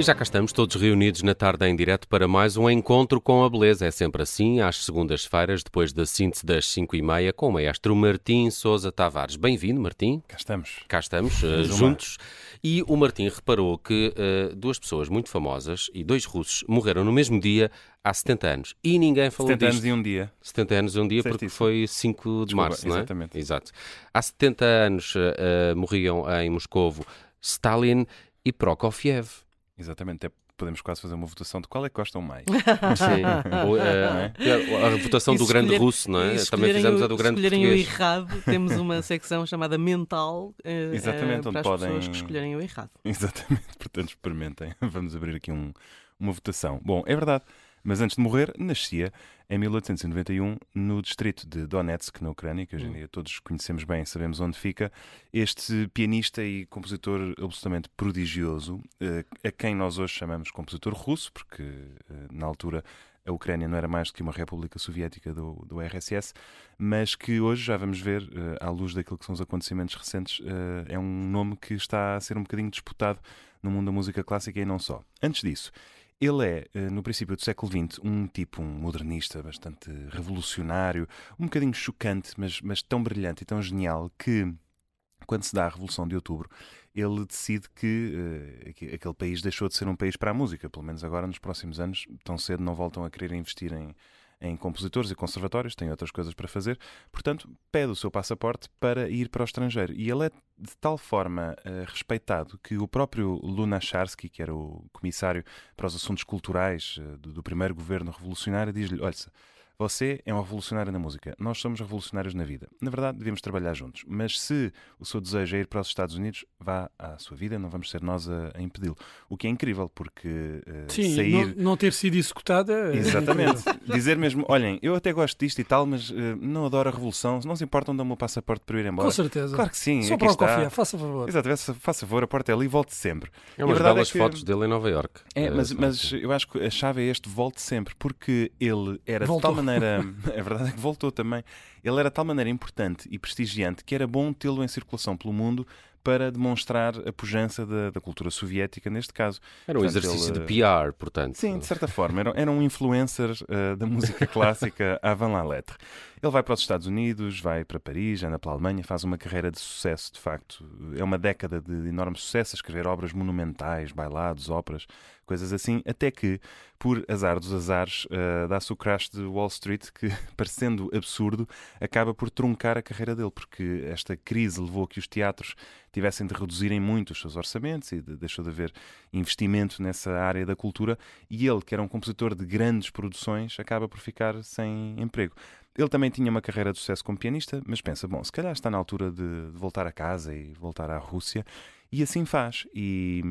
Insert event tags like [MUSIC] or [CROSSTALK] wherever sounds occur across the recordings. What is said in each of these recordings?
E já cá estamos todos reunidos na tarde em direto para mais um encontro com a beleza. É sempre assim, às segundas-feiras, depois da síntese das 5 e meia, com o maestro Martim Sousa Tavares. Bem-vindo, Martim. Cá estamos. Cá estamos, uh, juntos. E o Martim reparou que uh, duas pessoas muito famosas e dois russos morreram no mesmo dia há 70 anos. E ninguém falou 70 disto. anos e um dia. 70 anos e um dia, porque Certíssimo. foi 5 de Desculpa, março, não é? exatamente. Exato. Há 70 anos uh, morriam em Moscovo Stalin e Prokofiev. Exatamente. Até podemos quase fazer uma votação de qual é que gostam mais. [LAUGHS] Sim. O, eh, a votação E do grande russo, não é? Também escolherem fizemos o- a do grande Se escolherem o português. errado, temos uma [LAUGHS] secção chamada mental eh, Exatamente, eh, onde para as podem- pessoas que escolherem o errado. Exatamente. Portanto, experimentem. [LAUGHS] Vamos abrir aqui um- uma votação. Bom, é verdade. Mas antes de morrer, nascia em 1891 no distrito de Donetsk, na Ucrânia, que hoje em dia todos conhecemos bem, sabemos onde fica, este pianista e compositor absolutamente prodigioso, eh, a quem nós hoje chamamos compositor russo, porque eh, na altura a Ucrânia não era mais do que uma república soviética do, do RSS, mas que hoje já vamos ver, eh, à luz daquilo que são os acontecimentos recentes, é um nome que está a ser um bocadinho disputado no mundo da música clássica e não só. Antes disso, ele é, eh, no princípio do século XX, um tipo, um modernista bastante revolucionário, um bocadinho chocante, mas, mas tão brilhante e tão genial que, quando se dá a Revolução de Outubro, ele decide que aqu- aquele país deixou de ser um país para a música. Pelo menos agora, nos próximos anos, tão cedo não voltam a querer investir em, em compositores e conservatórios, têm outras coisas para fazer. Portanto, pede o seu passaporte para ir para o estrangeiro. E ele é de tal forma eh, respeitado que o próprio Lunacharsky, que era o comissário para os assuntos culturais eh, do, do primeiro governo revolucionário, diz-lhe: Olha, você é um revolucionário na música, nós somos revolucionários na vida. Na verdade, devemos trabalhar juntos. Mas se o seu desejo é ir para os Estados Unidos, vá à sua vida, não vamos ser nós a, a impedi-lo. O que é incrível, porque eh, Sim, sair. não, não ter sido executada. é Exatamente. [LAUGHS] Dizer mesmo, olhem, eu até gosto disto e tal, mas eh, não adoro a revolução. Se não se importam, dão-me o passaporte para eu ir embora. Com certeza. Claro que sim. Só para o está. Confia, faça favor. Exato, faça favor, a porta é ali e volte sempre. É umas verdade belas é que- fotos dele em Nova York. É, mas, Eh, mas eu acho que a chave é este volte sempre, porque ele era Voltou. de tal maneira. A [LAUGHS] verdade é que voltou também. Ele era de tal maneira importante e prestigiante que era bom tê-lo em circulação pelo mundo para demonstrar a pujança da, da cultura soviética, neste caso. Era um Portanto, exercício ele- de PR, portanto. Sim, de certa forma. Era, era um influencer eh, da música [LAUGHS] clássica avant la lettre. Ele vai para os Estados Unidos, vai para Paris, anda pela Alemanha, faz uma carreira de sucesso, de facto. É uma década de enorme sucesso, a escrever obras monumentais, bailados, óperas, coisas assim, até que, por azar dos azares, eh, dá-se o crash de Wall Street, que, [LAUGHS] parecendo absurdo, acaba por truncar a carreira dele, porque esta crise levou a que os teatros tivessem de reduzirem muito os seus orçamentos e de- deixou de haver investimento nessa área da cultura e ele, que era um compositor de grandes produções, acaba por ficar sem emprego. Ele também tinha uma carreira de sucesso como pianista, mas pensa, bom, se calhar está na altura de, voltar a casa e voltar à Rússia, e assim faz. E,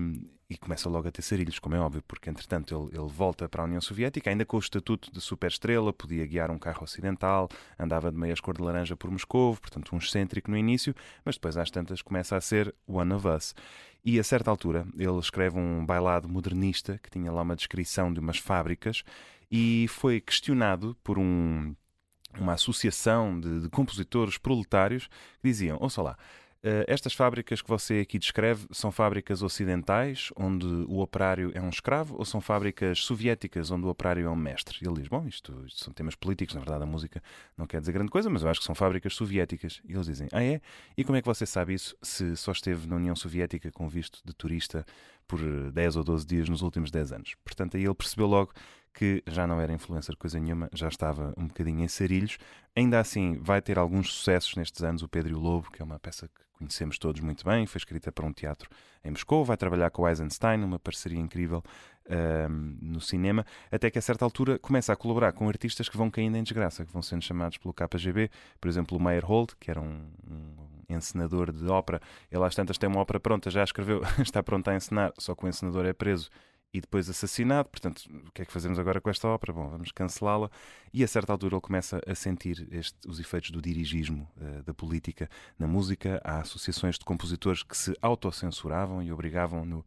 e começa logo a ter sarilhos, como é óbvio, porque entretanto ele, ele volta para a União Soviética, ainda com o estatuto de superestrela, podia guiar um carro ocidental, andava de meias cor de laranja por Moscou, portanto um excêntrico no início, mas depois às tantas começa a ser One of Us. E a certa altura ele escreve um bailado modernista que tinha lá uma descrição de umas fábricas e foi questionado por um, uma associação de, de compositores proletários que diziam: ouça lá. eh, Estas fábricas que você aqui descreve são fábricas ocidentais, onde o operário é um escravo, ou são fábricas soviéticas, onde o operário é um mestre? E ele diz: Bom, isto, isto são temas políticos, na verdade a música não quer dizer grande coisa, mas eu acho que são fábricas soviéticas. E eles dizem: Ah, é? E como é que você sabe isso se só esteve na União Soviética com visto de turista por eh, 10 ou 12 dias nos últimos 10 anos? Portanto, aí ele percebeu logo que já não era influencer coisa nenhuma, já estava um bocadinho em sarilhos. Ainda assim, vai ter alguns sucessos nestes anos. O Pedro e o Lobo, que é uma peça que conhecemos todos muito bem, foi escrita para um teatro em Moscou. Vai trabalhar com Eisenstein, uma parceria incrível no cinema. Até que a certa altura começa a colaborar com artistas que vão caindo em desgraça, que vão sendo chamados pelo KGB. Por exemplo, o Meyerhold, que era um, um encenador de ópera. Ele às tantas tem uma ópera pronta, já escreveu, [LAUGHS] está pronto a encenar, só que o encenador é preso e depois assassinado. Portanto, o que é que fazemos agora com esta ópera? Bom, vamos cancelá-la. E a certa altura ele começa a sentir este- os efeitos do dirigismo eh, da política na música. Há associações de compositores que se autocensuravam e obrigavam-no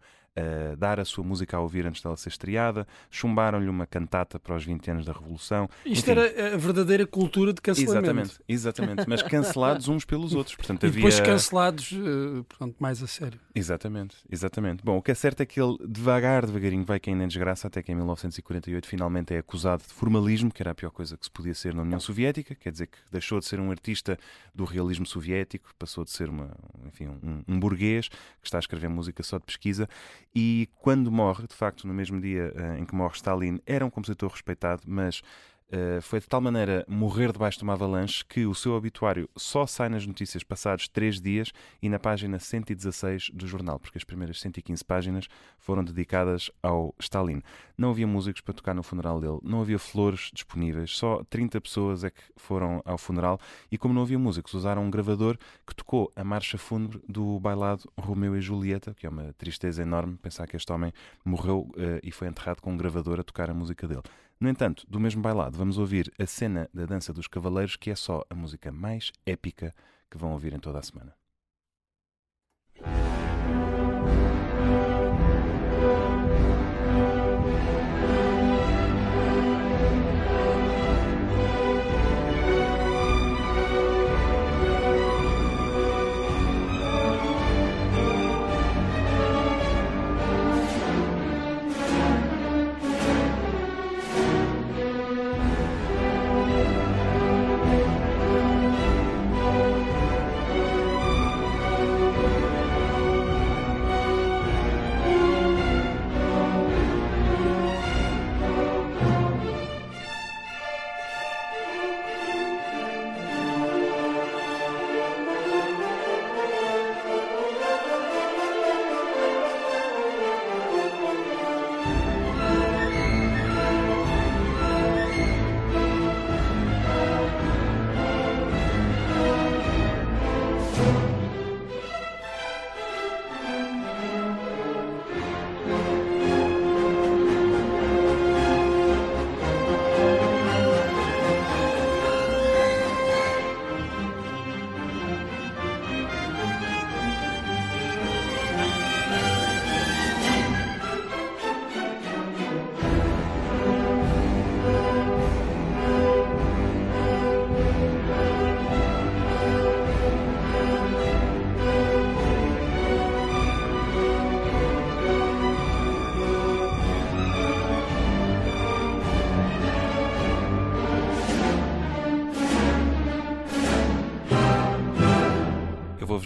dar a sua música a ouvir antes dela ser estreada, chumbaram-lhe uma cantata para os 20 anos da Revolução. Isto Enfim, era a verdadeira cultura de cancelamento. Exatamente, exatamente, mas cancelados uns pelos outros. Portanto, E depois havia... cancelados, eh, portanto, mais a sério. Exatamente, exatamente. Bom, o que é certo é que ele devagar, devagarinho vai caindo em desgraça até que em 1948 finalmente é acusado de formalismo, que era a pior coisa que se podia ser na União Soviética, quer dizer que deixou de ser um artista do realismo soviético, passou de ser uma, enfim, um, um burguês que está a escrever música só de pesquisa e quando morre, de facto, no mesmo dia eh, em que morre Stalin, era um compositor respeitado, mas Uh, foi de tal maneira morrer debaixo de uma avalanche que o seu obituário só sai nas notícias passados três dias e na página 116 do jornal, porque as primeiras 115 páginas foram dedicadas ao Stalin. Não havia músicos para tocar no funeral dele, não havia flores disponíveis, só 30 pessoas é que foram ao funeral e, como não havia músicos, usaram um gravador que tocou a marcha fúnebre do bailado Romeu e Julieta, que é uma tristeza enorme pensar que este homem morreu uh, e foi enterrado com um gravador a tocar a música dele. No entanto, do mesmo bailado, vamos ouvir a cena da Dança dos Cavaleiros, que é só a música mais épica que vão ouvir em toda a semana.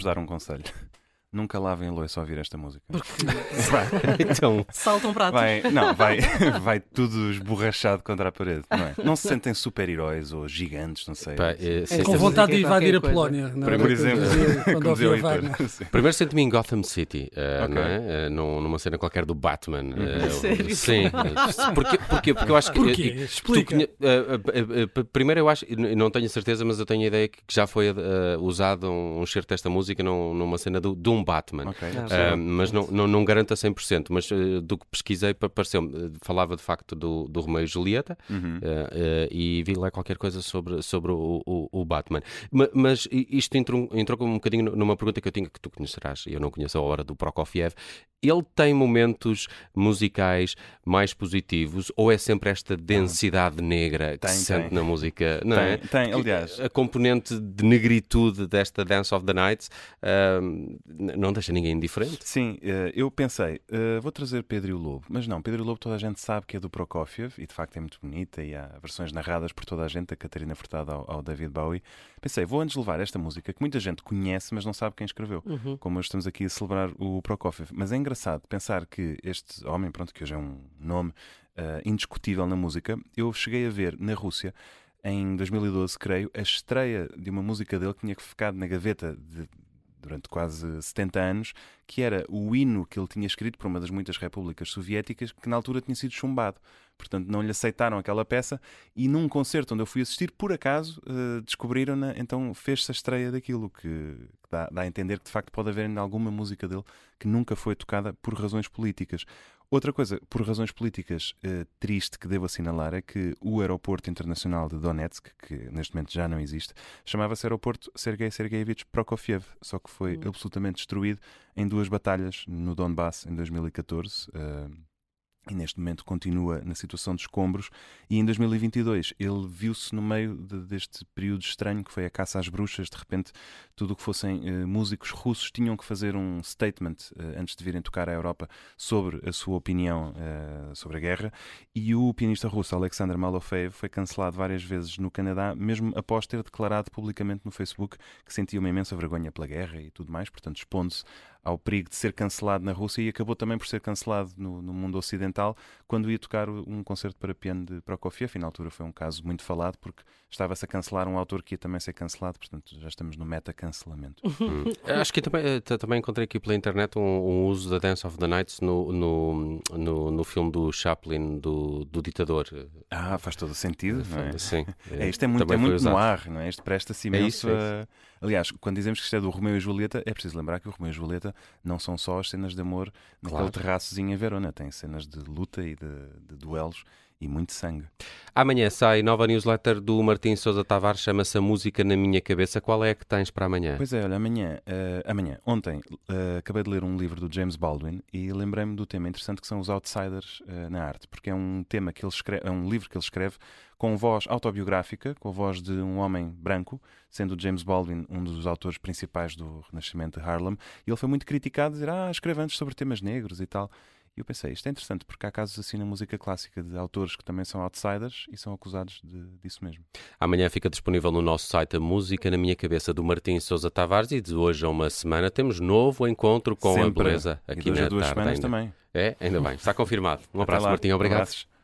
Dar um conselho. Nunca lavem a louça a ouvir esta música. Porque [LAUGHS] Vai, Então, Saltam pratos. vai, não, vai, [LAUGHS] vai tudo esborrachado contra a parede, não é? Não se sentem super-heróis ou gigantes, não sei. pá, É sim, com vontade de é invadir a Polónia. não é? Por exemplo, Quando dizia- Quando como dizia o. Primeiro sento-me em Gotham City, eh, Ok. não é? Num- numa cena qualquer do Batman. eh, [LAUGHS] Sério? Sim. Porquê? Porquê? Porque eu acho que. Porquê? tu Explica. conhe- primeiro, eu acho, não tenho a certeza, mas eu tenho a ideia que já foi usado um, um certo desta música num- numa cena do, de um Batman. Ok. Não. Ah, mas não, não, não garanto a 100%, mas eh, do que pesquisei pa- pareceu-me, eh, falava de facto do, do Romeu e Julieta Uhum. eh, e vi lá qualquer coisa sobre, sobre o, o, o Batman. Ma- Mas, i- isto entrou, entrou um bocadinho numa pergunta que eu tinha que tu conhecerás, e eu não conheço a hora do Prokofiev. Ele tem momentos musicais mais positivos ou é sempre esta densidade negra que Tem, se sente tem. na música? Não Tem, é? tem, aliás. A componente de negritude desta Dance of the Night n- não deixa ninguém indiferente. Sim, eh, eu pensei, eh, vou trazer Pedro e o Lobo, mas não, Pedro e o Lobo toda a gente sabe que é do Prokofiev e de facto é muito bonita e há versões narradas por toda a gente, da Catarina Furtado ao, ao David Bowie. Pensei, vou antes levar esta música que muita gente conhece, mas não sabe quem escreveu, Uhum. como hoje estamos aqui a celebrar o Prokofiev. Mas é engraçado pensar que este homem, pronto, que hoje é um nome eh, indiscutível na música, eu cheguei a ver na Rússia em 2012, creio, a estreia de uma música dele que tinha ficado na gaveta de- durante quase 70 anos, que era o hino que ele tinha escrito para uma das muitas repúblicas soviéticas, que na altura tinha sido chumbado. Portanto, não lhe aceitaram aquela peça e num concerto onde eu fui assistir, por acaso, eh, descobriram-na, então fez-se a estreia daquilo, que, dá, dá a entender que de facto pode haver ainda alguma música dele que nunca foi tocada por razões políticas. Outra coisa, por razões políticas uh, triste que devo assinalar é que o aeroporto internacional de Donetsk, que neste momento já não existe, chamava-se Aeroporto Sergei Sergeyevich Prokofiev, só que foi uhum. absolutamente destruído em duas batalhas no Donbass em 2014. Uh, e neste momento continua na situação de escombros. E em 2022 ele viu-se no meio de, deste período estranho que foi a caça às bruxas. De repente, tudo o que fossem uh, músicos russos tinham que fazer um statement uh, antes de virem tocar à Europa sobre a sua opinião uh, sobre a guerra. E o pianista russo Alexander Malofeev foi cancelado várias vezes no Canadá, mesmo após ter declarado publicamente no Facebook que sentia uma imensa vergonha pela guerra e tudo mais, portanto, expondo-se ao perigo de ser cancelado na Rússia e acabou também por ser cancelado no, no, mundo ocidental quando ia tocar um concerto para piano de Prokofiev. E na altura foi um caso muito falado porque estava-se a cancelar um autor que ia também ser cancelado, portanto já estamos no meta-cancelamento. [LAUGHS] Hum. Acho que também, eh, também encontrei aqui pela internet um, um, uso da Dance of the Nights no, no, no, no filme do Chaplin, do, do ditador. Ah, faz todo o sentido, não é? Sim. [LAUGHS] É, isto é muito, é muito no ar, não é? Isto presta-se imenso é isso, é isso. Aliás, quando dizemos que isto é do Romeu e Julieta, é preciso lembrar que o Romeu e Julieta não são só as cenas de amor naquele claro. terraçozinho em Verona, tem cenas de luta e de, de duelos e muito sangue. Amanhã sai nova newsletter do Martim Sousa Tavares, chama-se Música na Minha Cabeça. Qual é que tens para amanhã? Pois é, olha, amanhã, uh, amanhã ontem, uh, acabei de ler um livro do James Baldwin e lembrei-me do tema interessante que são os outsiders uh, na arte, porque é um tema que ele escreve, é um livro que ele escreve com voz autobiográfica, com a voz de um homem branco, sendo James Baldwin um dos autores principais do Renascimento de Harlem, e ele foi muito criticado, dizer, ah, escreve antes sobre temas negros e tal. E eu pensei, isto é interessante porque há casos assim na música clássica de autores que também são outsiders e são acusados de, disso mesmo. Amanhã fica disponível no nosso site a música na minha cabeça do Martim Sousa Tavares e de hoje a uma semana temos novo encontro com Sempre. a beleza aqui e na duas tarde semanas ainda. também. É, ainda bem, está confirmado. Um abraço, Martim, obrigado. Abraços.